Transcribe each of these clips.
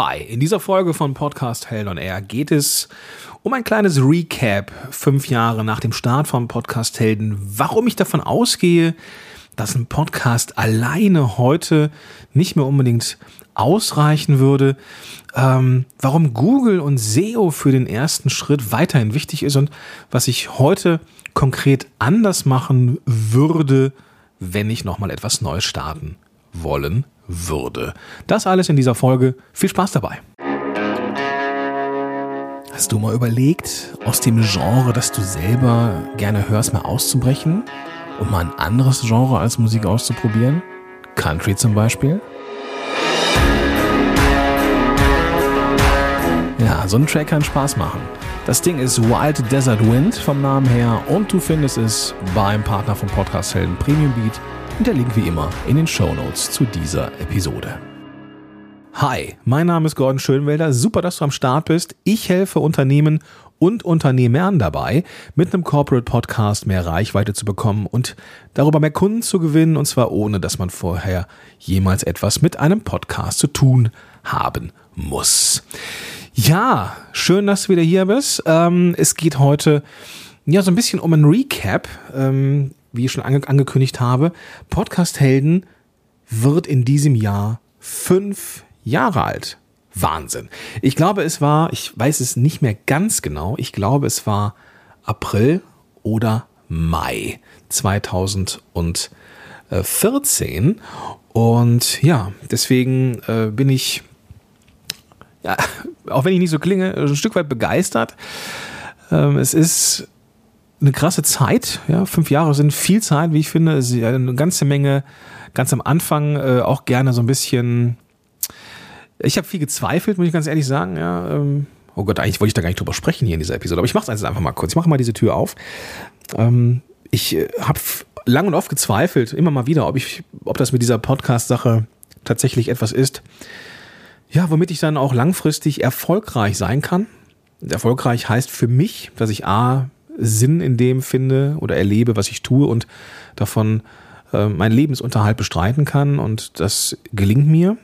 Hi, in dieser Folge von Podcast Hell on Air geht es um ein kleines Recap fünf Jahre nach dem Start von Podcast Helden, warum ich davon ausgehe, dass ein Podcast alleine heute nicht mehr unbedingt ausreichen würde, ähm, warum Google und SEO für den ersten Schritt weiterhin wichtig ist und was ich heute konkret anders machen würde, wenn ich nochmal etwas Neues starten wollen würde. Das alles in dieser Folge. Viel Spaß dabei. Hast du mal überlegt, aus dem Genre, das du selber gerne hörst, mal auszubrechen und mal ein anderes Genre als Musik auszuprobieren? Country zum Beispiel? Ja, so ein Track kann Spaß machen. Das Ding ist Wild Desert Wind vom Namen her und du findest es beim Partner vom Podcast Helden Premium Beat und der Link wie immer in den Show Notes zu dieser Episode. Hi, mein Name ist Gordon Schönwelder. Super, dass du am Start bist. Ich helfe Unternehmen und Unternehmern dabei, mit einem Corporate Podcast mehr Reichweite zu bekommen und darüber mehr Kunden zu gewinnen, und zwar ohne, dass man vorher jemals etwas mit einem Podcast zu tun haben muss. Ja, schön, dass du wieder hier bist. Ähm, es geht heute ja so ein bisschen um ein Recap. Wie ich schon ange angekündigt habe, Podcast Helden wird in diesem Jahr fünf Jahre alt. Wahnsinn. Ich glaube, es war, ich weiß es nicht mehr ganz genau, ich glaube, es war April oder Mai 2014. Und ja, deswegen äh, bin ich, ja, auch wenn ich nicht so klinge, ein Stück weit begeistert. Ähm, es ist eine krasse Zeit. Ja, fünf Jahre sind viel Zeit, wie ich finde. Eine ganze Menge, ganz am Anfang äh, auch gerne so ein bisschen. Ich habe viel gezweifelt, muss ich ganz ehrlich sagen. Ja, ähm, oh Gott, eigentlich wollte ich da gar nicht drüber sprechen hier in dieser Episode, aber ich mache es einfach mal kurz. Ich mache mal diese Tür auf. Ähm, ich äh, habe lang und oft gezweifelt, immer mal wieder, ob ich, ob das mit dieser Podcast-Sache tatsächlich etwas ist. Ja, womit ich dann auch langfristig erfolgreich sein kann. Erfolgreich heißt für mich, dass ich A, Sinn in dem finde oder erlebe, was ich tue und davon äh, meinen Lebensunterhalt bestreiten kann und das gelingt mir.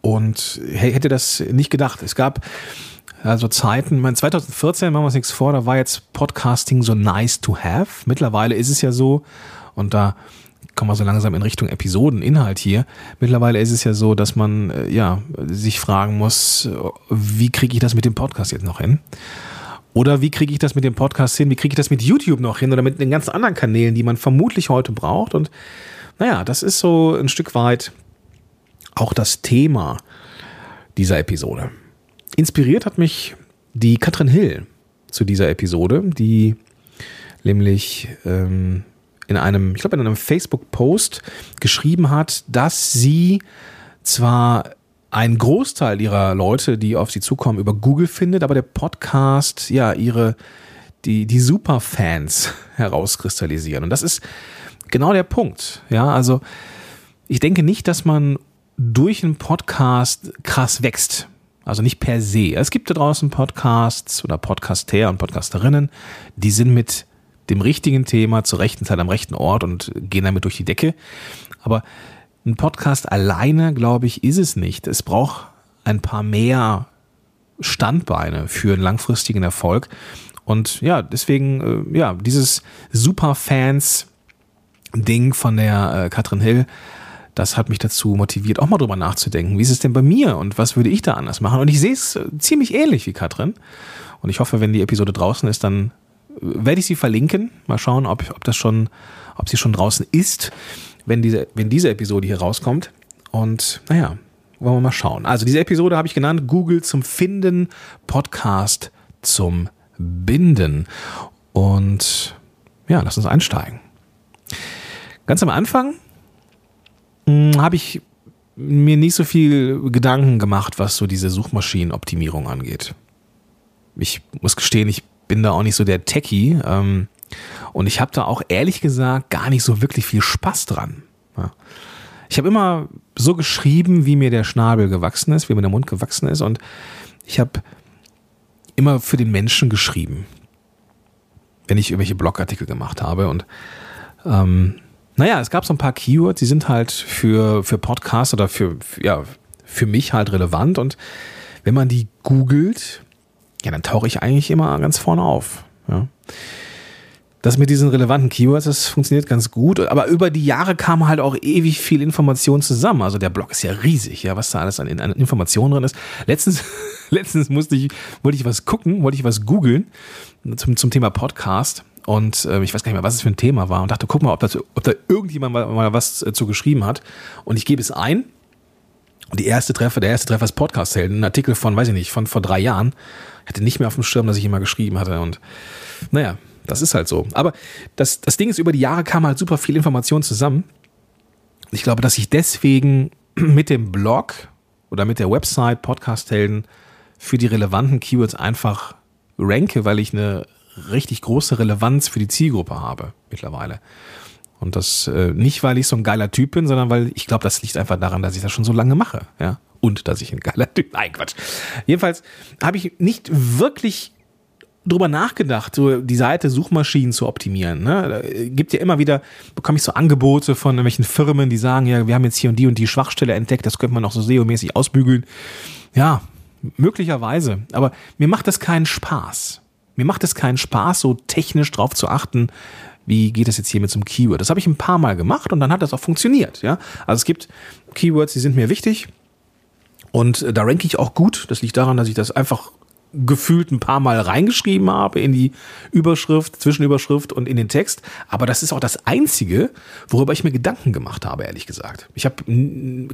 Und hätte das nicht gedacht. Es gab also Zeiten, mein 2014, machen wir uns nichts vor, da war jetzt Podcasting so nice to have. Mittlerweile ist es ja so, und da kommen wir so langsam in Richtung Episodeninhalt hier. Mittlerweile ist es ja so, dass man äh, ja sich fragen muss, wie kriege ich das mit dem Podcast jetzt noch hin? Oder wie kriege ich das mit dem Podcast hin? Wie kriege ich das mit YouTube noch hin oder mit den ganz anderen Kanälen, die man vermutlich heute braucht? Und naja, das ist so ein Stück weit auch das Thema dieser Episode. Inspiriert hat mich die Katrin Hill zu dieser Episode, die nämlich ähm, in einem, ich glaube, in einem Facebook-Post geschrieben hat, dass sie zwar ein Großteil ihrer Leute, die auf sie zukommen, über Google findet, aber der Podcast, ja, ihre, die, die Superfans herauskristallisieren. Und das ist genau der Punkt. Ja, also ich denke nicht, dass man durch einen Podcast krass wächst. Also nicht per se. Es gibt da draußen Podcasts oder Podcaster und Podcasterinnen, die sind mit dem richtigen Thema zur rechten Zeit am rechten Ort und gehen damit durch die Decke. Aber ein Podcast alleine, glaube ich, ist es nicht. Es braucht ein paar mehr Standbeine für einen langfristigen Erfolg. Und ja, deswegen, äh, ja, dieses Superfans-Ding von der äh, Katrin Hill, das hat mich dazu motiviert, auch mal drüber nachzudenken. Wie ist es denn bei mir und was würde ich da anders machen? Und ich sehe es äh, ziemlich ähnlich wie Katrin. Und ich hoffe, wenn die Episode draußen ist, dann werde ich sie verlinken. Mal schauen, ob, ob das schon, ob sie schon draußen ist wenn diese, wenn diese Episode hier rauskommt. Und naja, wollen wir mal schauen. Also diese Episode habe ich genannt, Google zum Finden, Podcast zum Binden. Und ja, lass uns einsteigen. Ganz am Anfang hm, habe ich mir nicht so viel Gedanken gemacht, was so diese Suchmaschinenoptimierung angeht. Ich muss gestehen, ich bin da auch nicht so der Techie. Ähm, und ich habe da auch ehrlich gesagt gar nicht so wirklich viel Spaß dran. Ja. Ich habe immer so geschrieben, wie mir der Schnabel gewachsen ist, wie mir der Mund gewachsen ist. Und ich habe immer für den Menschen geschrieben, wenn ich irgendwelche Blogartikel gemacht habe. Und ähm, naja, es gab so ein paar Keywords, die sind halt für, für Podcasts oder für, ja, für mich halt relevant und wenn man die googelt, ja, dann tauche ich eigentlich immer ganz vorne auf. Ja. Das mit diesen relevanten Keywords, das funktioniert ganz gut. Aber über die Jahre kam halt auch ewig viel Information zusammen. Also der Blog ist ja riesig, ja, was da alles an, an Informationen drin ist. Letztens, letztens musste ich, wollte ich was gucken, wollte ich was googeln zum, zum Thema Podcast. Und äh, ich weiß gar nicht mehr, was es für ein Thema war. Und dachte, guck mal, ob, das, ob da irgendjemand mal, mal was äh, zu geschrieben hat. Und ich gebe es ein. Die erste Treffer, der erste Treffer ist Podcast-Helden. Ein Artikel von, weiß ich nicht, von vor drei Jahren. Ich hatte nicht mehr auf dem Schirm, dass ich mal geschrieben hatte. Und naja, das ist halt so. Aber das, das Ding ist, über die Jahre kam halt super viel Information zusammen. Ich glaube, dass ich deswegen mit dem Blog oder mit der Website Podcast-Helden für die relevanten Keywords einfach ranke, weil ich eine richtig große Relevanz für die Zielgruppe habe mittlerweile. Und das äh, nicht, weil ich so ein geiler Typ bin, sondern weil ich glaube, das liegt einfach daran, dass ich das schon so lange mache. Ja? Und dass ich ein geiler Typ. Nein, Quatsch. Jedenfalls habe ich nicht wirklich drüber nachgedacht, so die Seite Suchmaschinen zu optimieren. Ne? Da gibt ja immer wieder, bekomme ich so Angebote von irgendwelchen Firmen, die sagen, ja, wir haben jetzt hier und die und die Schwachstelle entdeckt, das könnte man noch so SEO-mäßig ausbügeln. Ja, möglicherweise. Aber mir macht das keinen Spaß. Mir macht es keinen Spaß, so technisch drauf zu achten, wie geht es jetzt hier mit so einem Keyword. Das habe ich ein paar Mal gemacht und dann hat das auch funktioniert. Ja? Also es gibt Keywords, die sind mir wichtig. Und da ranke ich auch gut. Das liegt daran, dass ich das einfach gefühlt ein paar Mal reingeschrieben habe in die Überschrift, Zwischenüberschrift und in den Text. Aber das ist auch das Einzige, worüber ich mir Gedanken gemacht habe, ehrlich gesagt. Ich habe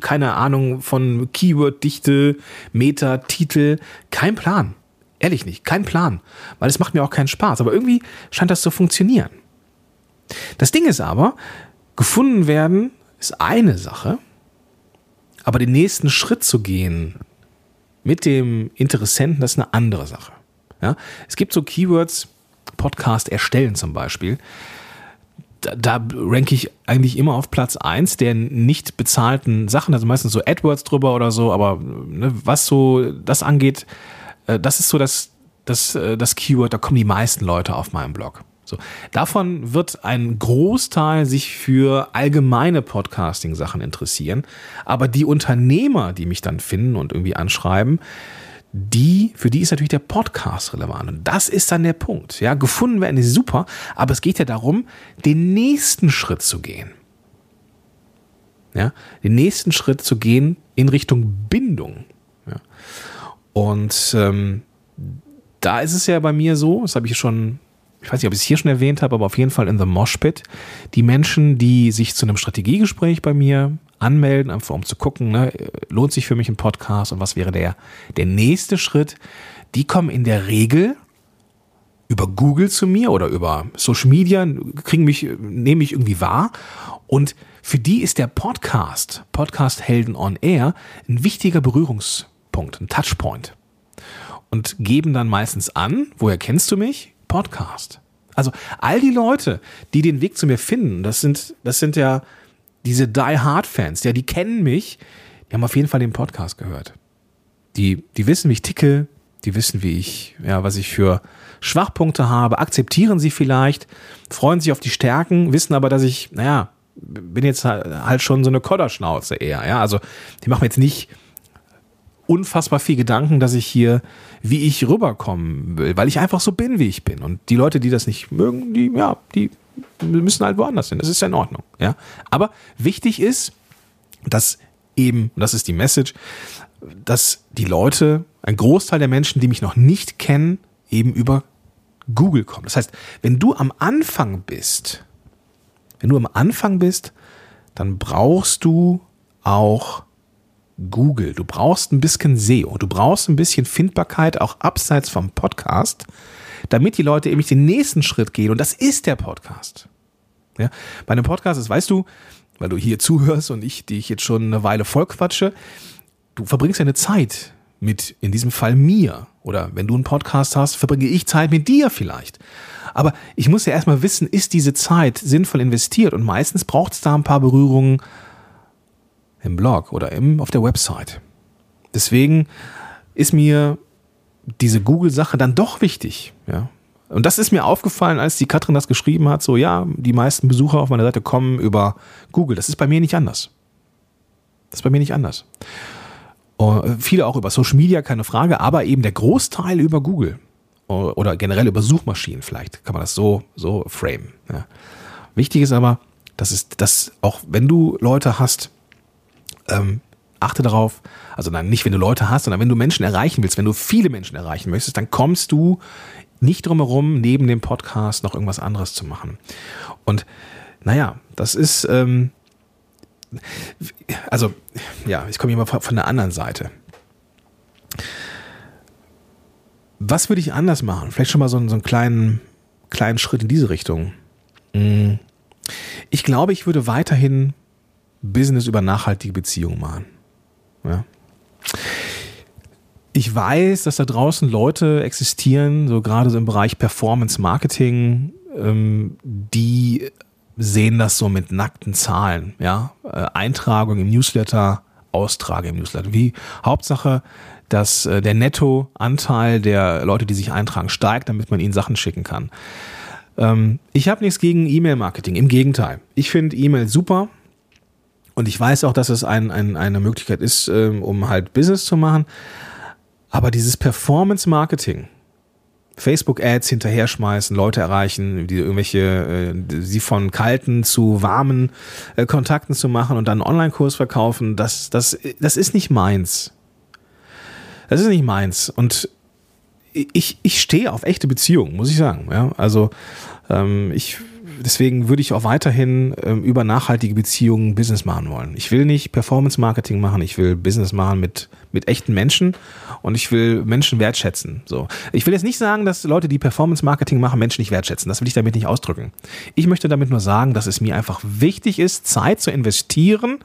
keine Ahnung von Keyword-Dichte, Meta, Titel, kein Plan. Ehrlich nicht, kein Plan. Weil es macht mir auch keinen Spaß. Aber irgendwie scheint das zu funktionieren. Das Ding ist aber, gefunden werden ist eine Sache, aber den nächsten Schritt zu gehen, mit dem Interessenten, das ist eine andere Sache. Ja? Es gibt so Keywords, Podcast erstellen zum Beispiel. Da, da ranke ich eigentlich immer auf Platz 1 der nicht bezahlten Sachen, also meistens so AdWords drüber oder so, aber ne, was so das angeht, äh, das ist so das, das, äh, das Keyword, da kommen die meisten Leute auf meinem Blog. So, davon wird ein Großteil sich für allgemeine Podcasting-Sachen interessieren. Aber die Unternehmer, die mich dann finden und irgendwie anschreiben, die, für die ist natürlich der Podcast relevant. Und das ist dann der Punkt. Ja, gefunden werden ist super, aber es geht ja darum, den nächsten Schritt zu gehen. Ja, den nächsten Schritt zu gehen in Richtung Bindung. Ja. Und ähm, da ist es ja bei mir so, das habe ich schon ich weiß nicht, ob ich es hier schon erwähnt habe, aber auf jeden Fall in The Moshpit, die Menschen, die sich zu einem Strategiegespräch bei mir anmelden, einfach um zu gucken, ne, lohnt sich für mich ein Podcast und was wäre der, der nächste Schritt, die kommen in der Regel über Google zu mir oder über Social Media, kriegen mich, nehmen mich irgendwie wahr und für die ist der Podcast, Podcast Helden on Air, ein wichtiger Berührungspunkt, ein Touchpoint. Und geben dann meistens an, woher kennst du mich? Podcast. Also all die Leute, die den Weg zu mir finden, das sind, das sind ja diese Die Hard Fans, ja, die kennen mich, die haben auf jeden Fall den Podcast gehört. Die, die wissen, wie ich ticke, die wissen, wie ich, ja, was ich für Schwachpunkte habe, akzeptieren sie vielleicht, freuen sich auf die Stärken, wissen aber, dass ich, naja, bin jetzt halt schon so eine Kodderschnauze eher, ja, also die machen jetzt nicht unfassbar viel Gedanken, dass ich hier, wie ich rüberkommen will, weil ich einfach so bin, wie ich bin. Und die Leute, die das nicht mögen, die, ja, die müssen halt woanders hin. Das ist ja in Ordnung, ja. Aber wichtig ist, dass eben, das ist die Message, dass die Leute, ein Großteil der Menschen, die mich noch nicht kennen, eben über Google kommen. Das heißt, wenn du am Anfang bist, wenn du am Anfang bist, dann brauchst du auch Google. Du brauchst ein bisschen SEO. Du brauchst ein bisschen Findbarkeit auch abseits vom Podcast, damit die Leute eben den nächsten Schritt gehen. Und das ist der Podcast. Ja? Bei einem Podcast, das weißt du, weil du hier zuhörst und ich, die ich jetzt schon eine Weile vollquatsche, du verbringst ja eine Zeit mit, in diesem Fall mir. Oder wenn du einen Podcast hast, verbringe ich Zeit mit dir vielleicht. Aber ich muss ja erstmal wissen, ist diese Zeit sinnvoll investiert? Und meistens braucht es da ein paar Berührungen im Blog oder im, auf der Website. Deswegen ist mir diese Google-Sache dann doch wichtig. Ja? Und das ist mir aufgefallen, als die Katrin das geschrieben hat, so ja, die meisten Besucher auf meiner Seite kommen über Google. Das ist bei mir nicht anders. Das ist bei mir nicht anders. Uh, viele auch über Social Media, keine Frage, aber eben der Großteil über Google oder generell über Suchmaschinen vielleicht, kann man das so, so framen. Ja. Wichtig ist aber, dass es, dass auch wenn du Leute hast, ähm, achte darauf, also nein, nicht wenn du Leute hast, sondern wenn du Menschen erreichen willst, wenn du viele Menschen erreichen möchtest, dann kommst du nicht drum herum, neben dem Podcast noch irgendwas anderes zu machen. Und naja, das ist, ähm, also ja, ich komme hier mal von der anderen Seite. Was würde ich anders machen? Vielleicht schon mal so, einen, so einen kleinen, kleinen Schritt in diese Richtung. Mm. Ich glaube, ich würde weiterhin Business über nachhaltige Beziehungen machen. Ja. Ich weiß, dass da draußen Leute existieren, so gerade so im Bereich Performance Marketing, ähm, die sehen das so mit nackten Zahlen, ja, äh, Eintragung im Newsletter, Austrage im Newsletter. Wie Hauptsache, dass äh, der Nettoanteil der Leute, die sich eintragen, steigt, damit man ihnen Sachen schicken kann. Ähm, ich habe nichts gegen E-Mail-Marketing, im Gegenteil. Ich finde E-Mail super und ich weiß auch, dass es ein, ein, eine Möglichkeit ist, ähm, um halt Business zu machen. Aber dieses Performance-Marketing, Facebook-Ads hinterher schmeißen, Leute erreichen, die irgendwelche, äh, sie von kalten zu warmen äh, Kontakten zu machen und dann einen Online-Kurs verkaufen, das, das, das ist nicht meins. Das ist nicht meins. Und ich, ich stehe auf echte Beziehungen, muss ich sagen. Ja, also ähm, ich deswegen würde ich auch weiterhin ähm, über nachhaltige Beziehungen Business machen wollen. Ich will nicht Performance Marketing machen, ich will Business machen mit, mit echten Menschen und ich will Menschen wertschätzen. So. Ich will jetzt nicht sagen, dass Leute, die Performance Marketing machen, Menschen nicht wertschätzen. Das will ich damit nicht ausdrücken. Ich möchte damit nur sagen, dass es mir einfach wichtig ist, Zeit zu investieren,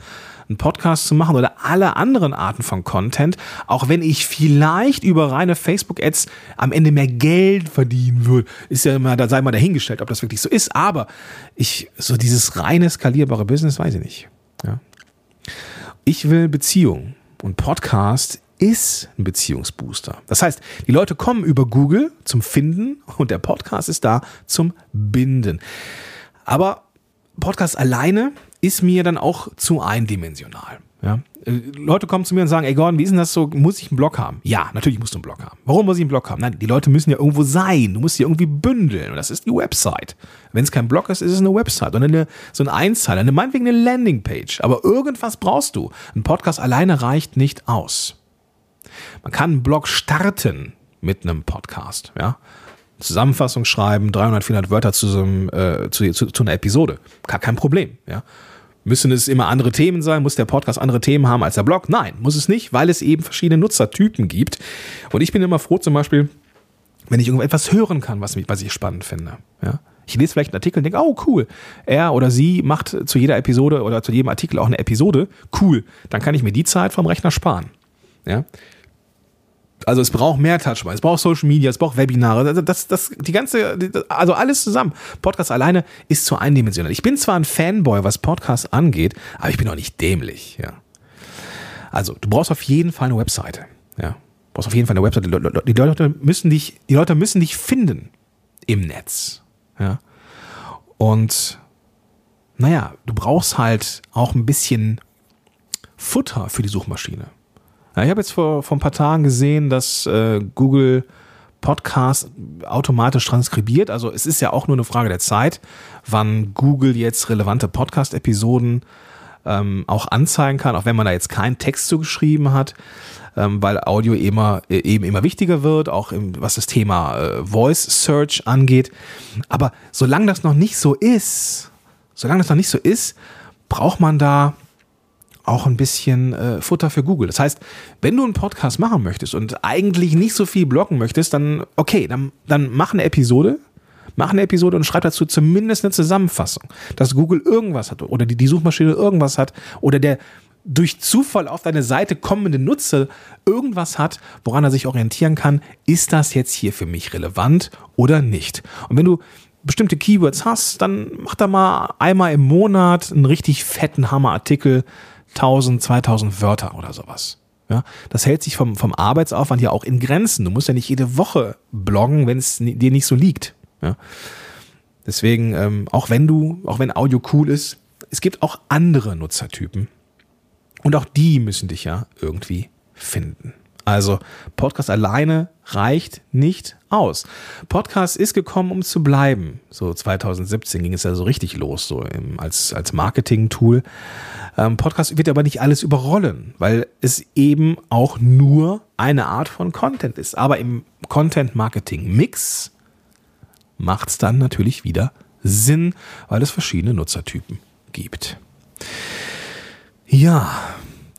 einen Podcast zu machen oder alle anderen Arten von Content, auch wenn ich vielleicht über reine Facebook-Ads am Ende mehr Geld verdienen würde, ist ja immer, da sei mal dahingestellt, ob das wirklich so ist, aber ich, so dieses reine skalierbare Business, weiß ich nicht. Ja. Ich will Beziehungen und Podcast ist ein Beziehungsbooster. Das heißt, die Leute kommen über Google zum Finden und der Podcast ist da zum Binden. Aber Podcast alleine ist mir dann auch zu eindimensional. Ja? Äh, Leute kommen zu mir und sagen, ey Gordon, wie ist denn das so? Muss ich einen Blog haben? Ja, natürlich musst du einen Blog haben. Warum muss ich einen Blog haben? Nein, die Leute müssen ja irgendwo sein. Du musst sie irgendwie bündeln. Und das ist die Website. Wenn es kein Blog ist, ist es eine Website. Und eine, so ein Einzeiler, eine, meinetwegen eine Landingpage. Aber irgendwas brauchst du. Ein Podcast alleine reicht nicht aus. Man kann einen Blog starten mit einem Podcast. Ja? Zusammenfassung schreiben, 300, 400 Wörter zu, so einem, äh, zu, zu, zu einer Episode. Gar kein Problem. Ja? Müssen es immer andere Themen sein? Muss der Podcast andere Themen haben als der Blog? Nein, muss es nicht, weil es eben verschiedene Nutzertypen gibt. Und ich bin immer froh, zum Beispiel, wenn ich irgendetwas hören kann, was, was ich spannend finde. Ja? Ich lese vielleicht einen Artikel und denke, oh cool, er oder sie macht zu jeder Episode oder zu jedem Artikel auch eine Episode. Cool, dann kann ich mir die Zeit vom Rechner sparen. Ja? Also es braucht mehr Touchpoints, es braucht Social Media, es braucht Webinare, also das, das, die ganze, also alles zusammen. Podcast alleine ist zu eindimensional. Ich bin zwar ein Fanboy, was Podcasts angeht, aber ich bin auch nicht dämlich, ja. Also, du brauchst auf jeden Fall eine Webseite, ja. Du brauchst auf jeden Fall eine Webseite. Die Leute müssen dich, die Leute müssen dich finden im Netz, ja. Und, naja, du brauchst halt auch ein bisschen Futter für die Suchmaschine. Ja, ich habe jetzt vor, vor ein paar Tagen gesehen, dass äh, Google Podcast automatisch transkribiert. Also es ist ja auch nur eine Frage der Zeit, wann Google jetzt relevante Podcast-Episoden ähm, auch anzeigen kann, auch wenn man da jetzt keinen Text zu geschrieben hat, ähm, weil Audio immer, äh, eben immer wichtiger wird, auch im, was das Thema äh, Voice Search angeht. Aber solange das noch nicht so ist, solange das noch nicht so ist, braucht man da auch ein bisschen äh, Futter für Google. Das heißt, wenn du einen Podcast machen möchtest und eigentlich nicht so viel bloggen möchtest, dann okay, dann, dann mach eine Episode, mach eine Episode und schreib dazu zumindest eine Zusammenfassung, dass Google irgendwas hat oder die, die Suchmaschine irgendwas hat oder der durch Zufall auf deine Seite kommende Nutzer irgendwas hat, woran er sich orientieren kann, ist das jetzt hier für mich relevant oder nicht? Und wenn du bestimmte Keywords hast, dann mach da mal einmal im Monat einen richtig fetten Hammerartikel, 1000, 2000 Wörter oder sowas. Ja, das hält sich vom, vom Arbeitsaufwand ja auch in Grenzen. Du musst ja nicht jede Woche bloggen, wenn es dir nicht so liegt. Ja. Deswegen, ähm, auch wenn du, auch wenn Audio cool ist, es gibt auch andere Nutzertypen. Und auch die müssen dich ja irgendwie finden. Also Podcast alleine reicht nicht aus. Podcast ist gekommen, um zu bleiben. So 2017 ging es ja so richtig los, so im, als, als Marketing-Tool. Ähm, Podcast wird aber nicht alles überrollen, weil es eben auch nur eine Art von Content ist. Aber im Content-Marketing-Mix macht es dann natürlich wieder Sinn, weil es verschiedene Nutzertypen gibt. Ja,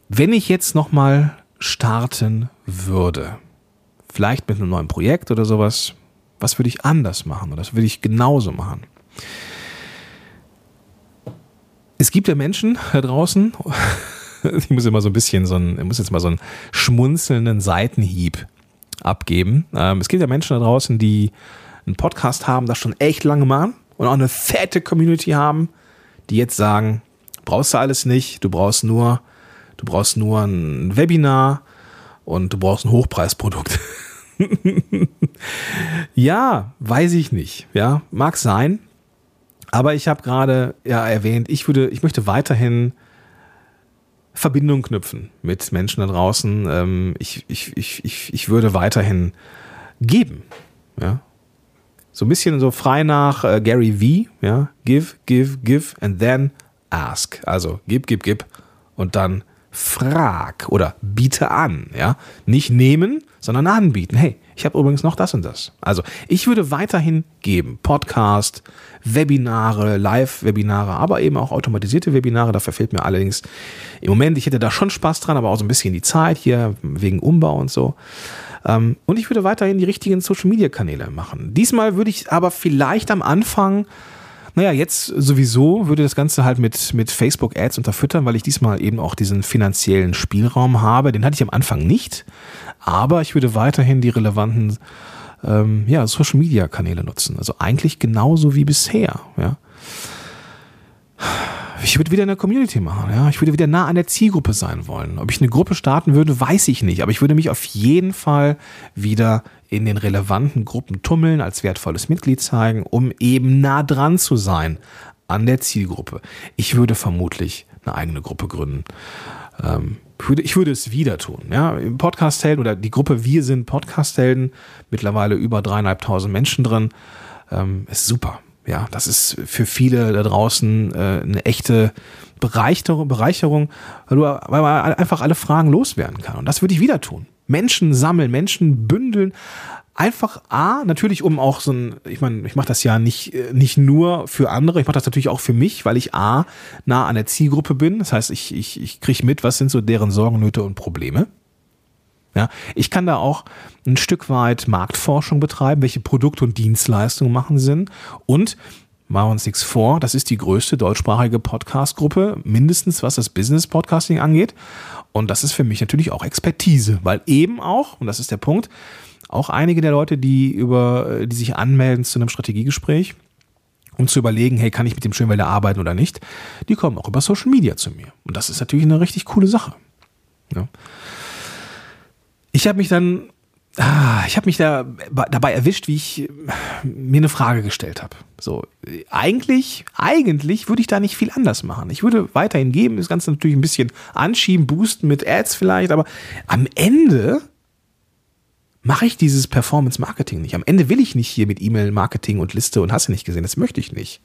wenn ich jetzt nochmal starten würde, vielleicht mit einem neuen Projekt oder sowas, was würde ich anders machen oder was würde ich genauso machen? Es gibt ja Menschen da draußen, ich muss immer so ein bisschen so einen, ich muss jetzt mal so einen schmunzelnden Seitenhieb abgeben. Ähm, es gibt ja Menschen da draußen, die einen Podcast haben, das schon echt lange machen und auch eine fette Community haben, die jetzt sagen, brauchst du alles nicht, du brauchst nur, du brauchst nur ein Webinar und du brauchst ein Hochpreisprodukt. ja, weiß ich nicht. Ja, mag sein. Aber ich habe gerade ja erwähnt, ich würde, ich möchte weiterhin Verbindung knüpfen mit Menschen da draußen. Ähm, ich, ich, ich, ich, ich würde weiterhin geben. Ja. So ein bisschen so frei nach äh, Gary V. Ja. Give, give, give and then ask. Also gib, gib, gib und dann frag oder biete an, ja. Nicht nehmen, sondern anbieten. Hey, ich habe übrigens noch das und das. Also ich würde weiterhin geben. Podcast, Webinare, Live-Webinare, aber eben auch automatisierte Webinare. Dafür fehlt mir allerdings im Moment, ich hätte da schon Spaß dran, aber auch so ein bisschen die Zeit hier wegen Umbau und so. Ähm, und ich würde weiterhin die richtigen Social-Media-Kanäle machen. Diesmal würde ich aber vielleicht am Anfang naja, jetzt sowieso würde das Ganze halt mit, mit Facebook-Ads unterfüttern, weil ich diesmal eben auch diesen finanziellen Spielraum habe. Den hatte ich am Anfang nicht, aber ich würde weiterhin die relevanten ähm, ja, Social-Media-Kanäle nutzen. Also eigentlich genauso wie bisher. Ja. Ich würde wieder eine Community machen, ja. Ich würde wieder nah an der Zielgruppe sein wollen. Ob ich eine Gruppe starten würde, weiß ich nicht. Aber ich würde mich auf jeden Fall wieder in den relevanten Gruppen tummeln, als wertvolles Mitglied zeigen, um eben nah dran zu sein an der Zielgruppe. Ich würde vermutlich eine eigene Gruppe gründen. Ähm, ich würde, ich würde es wieder tun. Ja, Podcast-Helden oder die Gruppe Wir sind Podcast-Helden, mittlerweile über dreieinhalbtausend Menschen drin, ähm, ist super. Ja, das ist für viele da draußen äh, eine echte Bereicherung, Bereicherung weil, du, weil man einfach alle Fragen loswerden kann. Und das würde ich wieder tun. Menschen sammeln, Menschen bündeln. Einfach A, natürlich um auch so ein, ich meine, ich mache das ja nicht, nicht nur für andere, ich mache das natürlich auch für mich, weil ich A, nah an der Zielgruppe bin. Das heißt, ich, ich, ich kriege mit, was sind so deren Sorgen, Nöte und Probleme. Ja, ich kann da auch ein Stück weit Marktforschung betreiben, welche Produkte und Dienstleistungen machen Sinn. Und machen wir uns nichts vor, das ist die größte deutschsprachige Podcast-Gruppe, mindestens was das Business-Podcasting angeht. Und das ist für mich natürlich auch Expertise, weil eben auch, und das ist der Punkt, auch einige der Leute, die über, die sich anmelden zu einem Strategiegespräch, um zu überlegen, hey, kann ich mit dem Schönwälder arbeiten oder nicht, die kommen auch über Social Media zu mir. Und das ist natürlich eine richtig coole Sache. Ja. Ich habe mich dann, ah, ich habe mich da dabei erwischt, wie ich mir eine Frage gestellt habe. So, eigentlich, eigentlich würde ich da nicht viel anders machen. Ich würde weiterhin geben, das Ganze natürlich ein bisschen anschieben, boosten mit Ads vielleicht, aber am Ende mache ich dieses Performance Marketing nicht. Am Ende will ich nicht hier mit E-Mail Marketing und Liste und hast du nicht gesehen. Das möchte ich nicht.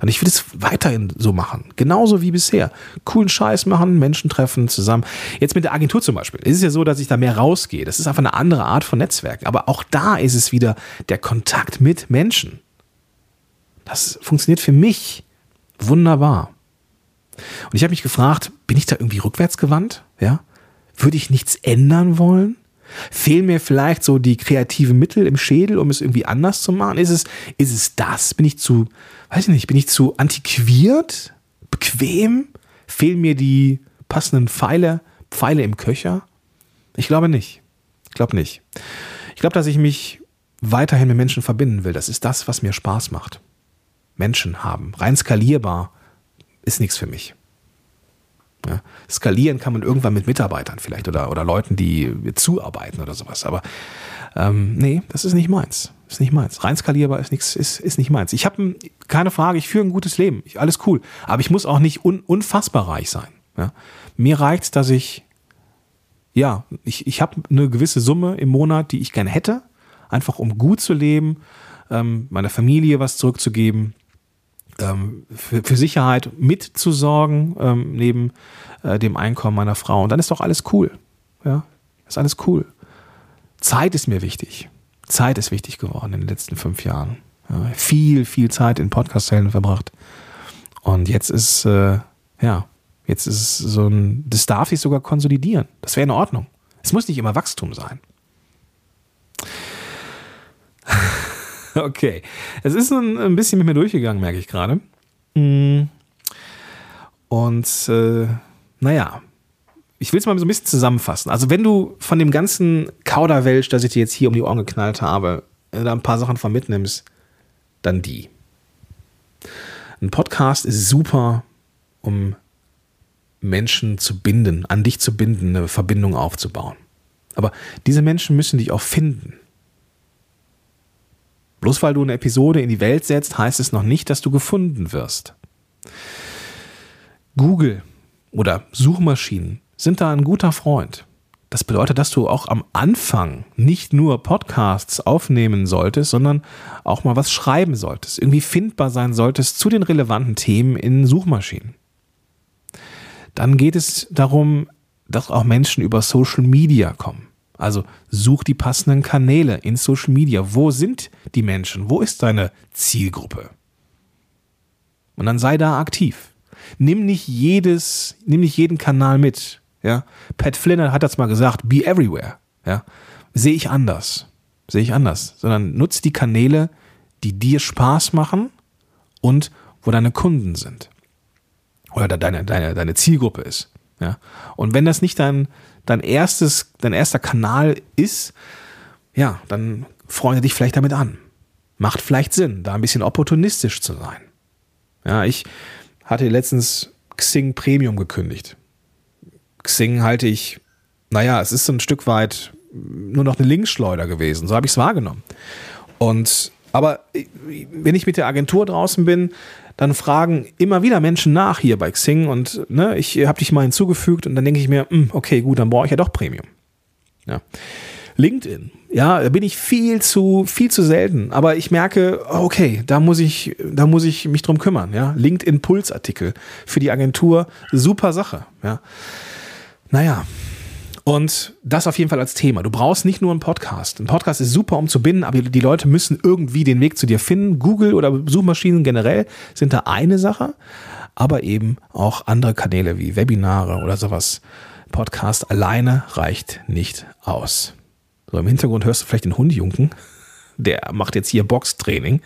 Und ich will es weiterhin so machen. Genauso wie bisher. Coolen Scheiß machen, Menschen treffen zusammen. Jetzt mit der Agentur zum Beispiel. Es ist ja so, dass ich da mehr rausgehe. Das ist einfach eine andere Art von Netzwerken. Aber auch da ist es wieder der Kontakt mit Menschen. Das funktioniert für mich wunderbar. Und ich habe mich gefragt, bin ich da irgendwie rückwärtsgewandt? Ja? Würde ich nichts ändern wollen? Fehlen mir vielleicht so die kreativen Mittel im Schädel, um es irgendwie anders zu machen? Ist es, ist es das? Bin ich zu, weiß ich nicht, bin ich zu antiquiert? Bequem? Fehlen mir die passenden Pfeile, Pfeile im Köcher? Ich glaube nicht. Ich glaube nicht. Ich glaube, dass ich mich weiterhin mit Menschen verbinden will. Das ist das, was mir Spaß macht. Menschen haben. Rein skalierbar ist nichts für mich. Ja, skalieren kann man irgendwann mit Mitarbeitern vielleicht oder, oder Leuten, die zuarbeiten oder sowas. Aber ähm, nee, das ist nicht meins. Ist nicht meins. Rein skalierbar ist nichts, ist, ist nicht meins. Ich habe keine Frage, ich führe ein gutes Leben. Ich, alles cool. Aber ich muss auch nicht un, unfassbar reich sein. Ja? Mir reicht dass ich ja, ich, ich habe eine gewisse Summe im Monat, die ich gerne hätte, einfach um gut zu leben, ähm, meiner Familie was zurückzugeben, ähm, für, für, Sicherheit mitzusorgen, ähm, neben äh, dem Einkommen meiner Frau. Und dann ist doch alles cool. Ja, ist alles cool. Zeit ist mir wichtig. Zeit ist wichtig geworden in den letzten fünf Jahren. Ja, viel, viel Zeit in Podcast-Zellen verbracht. Und jetzt ist, äh, ja, jetzt ist so ein, das darf sich sogar konsolidieren. Das wäre in Ordnung. Es muss nicht immer Wachstum sein. okay. Es ist ein, ein bisschen mit mir durchgegangen, merke ich gerade. Mm. Und äh, naja, ich will es mal so ein bisschen zusammenfassen. Also, wenn du von dem ganzen Kauderwelsch, das ich dir jetzt hier um die Ohren geknallt habe, da ein paar Sachen von mitnimmst, dann die. Ein Podcast ist super, um Menschen zu binden, an dich zu binden, eine Verbindung aufzubauen. Aber diese Menschen müssen dich auch finden. Bloß weil du eine Episode in die Welt setzt, heißt es noch nicht, dass du gefunden wirst. Google oder Suchmaschinen sind da ein guter Freund. Das bedeutet, dass du auch am Anfang nicht nur Podcasts aufnehmen solltest, sondern auch mal was schreiben solltest, irgendwie findbar sein solltest zu den relevanten Themen in Suchmaschinen. Dann geht es darum, dass auch Menschen über Social Media kommen. Also such die passenden Kanäle in Social Media. Wo sind die Menschen? Wo ist deine Zielgruppe? Und dann sei da aktiv. Nimm nicht jedes, nimm nicht jeden Kanal mit. Ja, Pat Flynn hat das mal gesagt, be everywhere. Ja, sehe ich anders. Sehe ich anders. Sondern nutz die Kanäle, die dir Spaß machen und wo deine Kunden sind. Oder deine, deine, deine Zielgruppe ist. Ja. Und wenn das nicht dein, dein erstes, dein erster Kanal ist, ja, dann freunde dich vielleicht damit an. Macht vielleicht Sinn, da ein bisschen opportunistisch zu sein. Ja, ich hatte letztens Xing Premium gekündigt. Xing halte ich, naja, es ist so ein Stück weit nur noch eine Linksschleuder gewesen. So habe ich es wahrgenommen. Und aber wenn ich mit der Agentur draußen bin, dann fragen immer wieder Menschen nach hier bei Xing und ne, ich habe dich mal hinzugefügt und dann denke ich mir, mh, hm, okay, gut, dann brauche ich ja doch Premium. Ja. LinkedIn, ja, da bin ich viel zu, viel zu selten. Aber ich merke, okay, da muss ich, da muss ich mich drum kümmern. Ja, LinkedIn Pulsartikel für die Agentur, super Sache. Ja, naja, und das auf jeden Fall als Thema. Du brauchst nicht nur einen Podcast. Ein Podcast ist super, um zu binden, aber die Leute müssen irgendwie den Weg zu dir finden. Google oder Suchmaschinen generell sind da eine Sache, aber eben auch andere Kanäle wie Webinare oder sowas. Podcast alleine reicht nicht aus. So, im Hintergrund hörst du vielleicht den Hund junken. Der macht jetzt hier Boxtraining.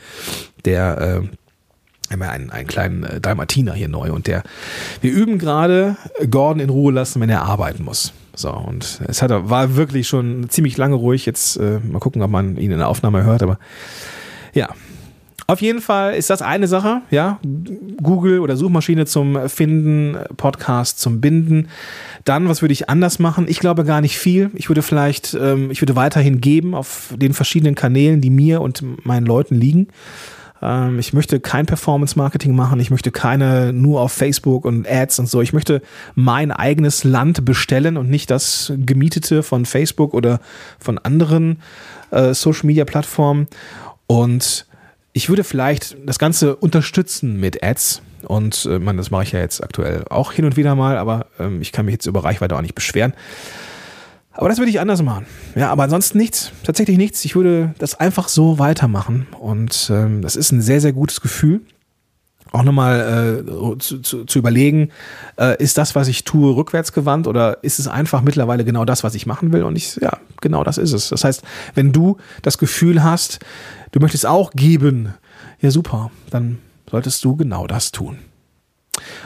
Der äh, haben wir einen, einen kleinen äh, Dalmatiner hier neu und der, wir üben gerade Gordon in Ruhe lassen, wenn er arbeiten muss. So, und es hat, war wirklich schon ziemlich lange ruhig. Jetzt äh, mal gucken, ob man ihn in der Aufnahme hört, aber ja. Auf jeden Fall ist das eine Sache, ja. Google oder Suchmaschine zum Finden, Podcast zum Binden. Dann, was würde ich anders machen? Ich glaube gar nicht viel. Ich würde vielleicht, ähm, ich würde weiterhin geben auf den verschiedenen Kanälen, die mir und meinen Leuten liegen. Ähm, ich möchte kein Performance-Marketing machen. Ich möchte keine nur auf Facebook und Ads und so. Ich möchte mein eigenes Land bestellen und nicht das gemietete von Facebook oder von anderen äh, Social-Media-Plattformen. Und ich würde vielleicht das Ganze unterstützen mit Ads. Und äh, man, das mache ich ja jetzt aktuell auch hin und wieder mal, aber ähm, ich kann mich jetzt über Reichweite auch nicht beschweren. Aber das würde ich anders machen. Ja, aber ansonsten nichts, tatsächlich nichts. Ich würde das einfach so weitermachen. Und ähm, das ist ein sehr, sehr gutes Gefühl. Auch nochmal äh, zu, zu, zu überlegen, äh, ist das, was ich tue, rückwärtsgewandt oder ist es einfach mittlerweile genau das, was ich machen will? Und ich, ja, genau das ist es. Das heißt, wenn du das Gefühl hast, du möchtest auch geben, ja super, dann solltest du genau das tun.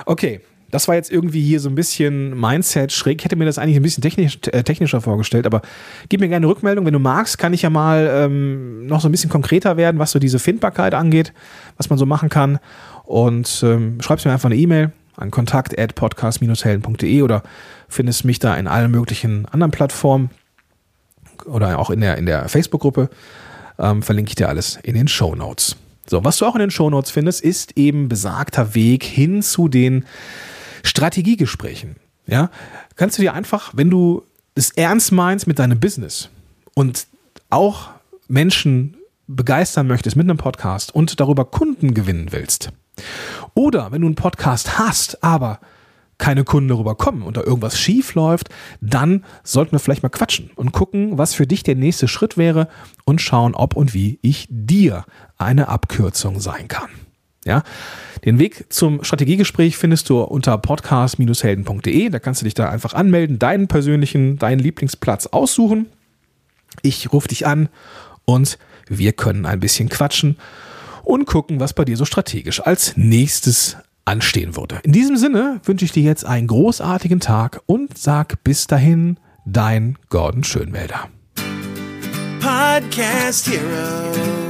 Okay, das war jetzt irgendwie hier so ein bisschen Mindset schräg. Ich hätte mir das eigentlich ein bisschen technisch, äh, technischer vorgestellt, aber gib mir gerne eine Rückmeldung. Wenn du magst, kann ich ja mal ähm, noch so ein bisschen konkreter werden, was so diese Findbarkeit angeht, was man so machen kann. Und ähm, schreibst mir einfach eine E-Mail an kontakt.podcast-helden.de oder findest mich da in allen möglichen anderen Plattformen oder auch in der, in der Facebook-Gruppe. Ähm, verlinke ich dir alles in den Show Notes. So, was du auch in den Show Notes findest, ist eben besagter Weg hin zu den Strategiegesprächen. Ja, kannst du dir einfach, wenn du es ernst meinst mit deinem Business und auch Menschen begeistern möchtest mit einem Podcast und darüber Kunden gewinnen willst, oder wenn du einen Podcast hast, aber keine Kunden darüber kommen und da irgendwas schief läuft, dann sollten wir vielleicht mal quatschen und gucken, was für dich der nächste Schritt wäre und schauen, ob und wie ich dir eine Abkürzung sein kann. Ja, den Weg zum Strategiegespräch findest du unter podcast-helden.de. Da kannst du dich da einfach anmelden, deinen persönlichen, deinen Lieblingsplatz aussuchen. Ich rufe dich an und wir können ein bisschen quatschen und gucken, was bei dir so strategisch als nächstes anstehen würde. In diesem Sinne wünsche ich dir jetzt einen großartigen Tag und sag bis dahin, dein Gordon Schönwälder. Podcast Heroes.